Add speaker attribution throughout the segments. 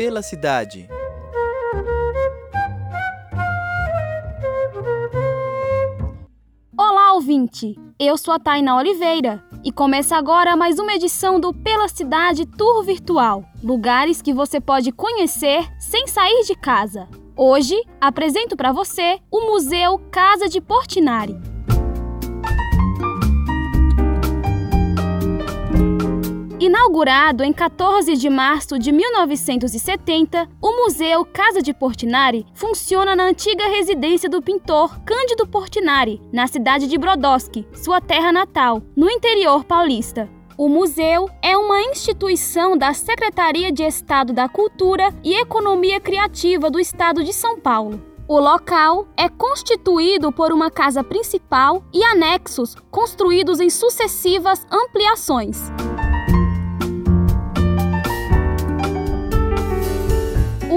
Speaker 1: Pela cidade.
Speaker 2: Olá, ouvinte! Eu sou a Taina Oliveira e começa agora mais uma edição do Pela Cidade Tour Virtual lugares que você pode conhecer sem sair de casa. Hoje apresento para você o Museu Casa de Portinari. Inaugurado em 14 de março de 1970, o Museu Casa de Portinari funciona na antiga residência do pintor Cândido Portinari, na cidade de Brodowski, sua terra natal, no interior paulista. O museu é uma instituição da Secretaria de Estado da Cultura e Economia Criativa do Estado de São Paulo. O local é constituído por uma casa principal e anexos construídos em sucessivas ampliações.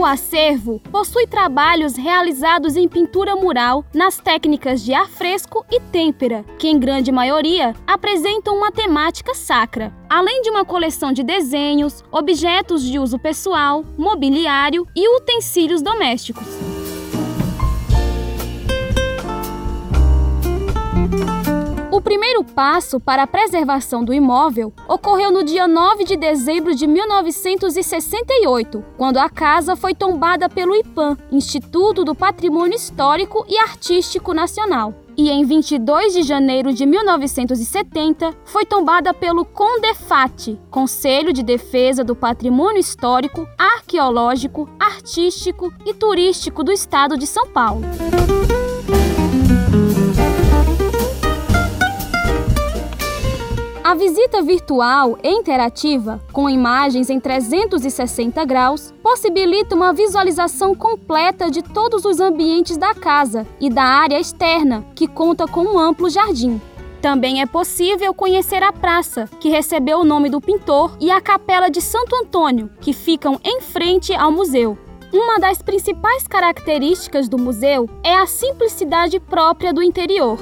Speaker 2: O acervo possui trabalhos realizados em pintura mural nas técnicas de ar fresco e têmpera, que em grande maioria apresentam uma temática sacra, além de uma coleção de desenhos, objetos de uso pessoal, mobiliário e utensílios domésticos. Primeiro passo para a preservação do imóvel ocorreu no dia 9 de dezembro de 1968, quando a casa foi tombada pelo IPAM, Instituto do Patrimônio Histórico e Artístico Nacional. E em 22 de janeiro de 1970 foi tombada pelo CONDEFAT, Conselho de Defesa do Patrimônio Histórico, Arqueológico, Artístico e Turístico do Estado de São Paulo. A visita virtual e interativa, com imagens em 360 graus, possibilita uma visualização completa de todos os ambientes da casa e da área externa, que conta com um amplo jardim. Também é possível conhecer a praça, que recebeu o nome do pintor, e a Capela de Santo Antônio, que ficam em frente ao museu. Uma das principais características do museu é a simplicidade própria do interior.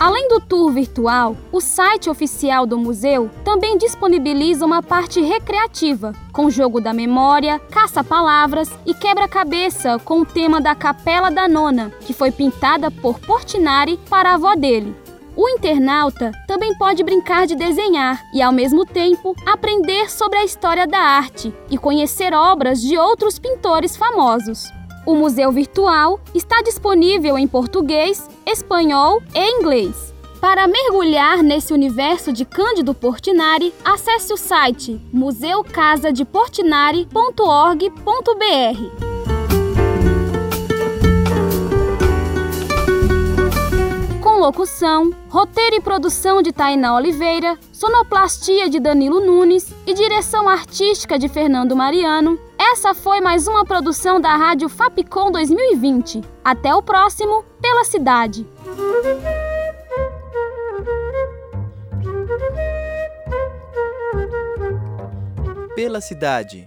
Speaker 2: Além do tour virtual, o site oficial do museu também disponibiliza uma parte recreativa, com jogo da memória, caça-palavras e quebra-cabeça com o tema da Capela da Nona, que foi pintada por Portinari para a avó dele. O internauta também pode brincar de desenhar e, ao mesmo tempo, aprender sobre a história da arte e conhecer obras de outros pintores famosos. O museu virtual está disponível em português, espanhol e inglês. Para mergulhar nesse universo de Cândido Portinari, acesse o site museucasadeportinari.org.br. locução, roteiro e produção de Tainá Oliveira, sonoplastia de Danilo Nunes e direção artística de Fernando Mariano. Essa foi mais uma produção da Rádio Fapcom 2020. Até o próximo, pela cidade.
Speaker 1: Pela cidade.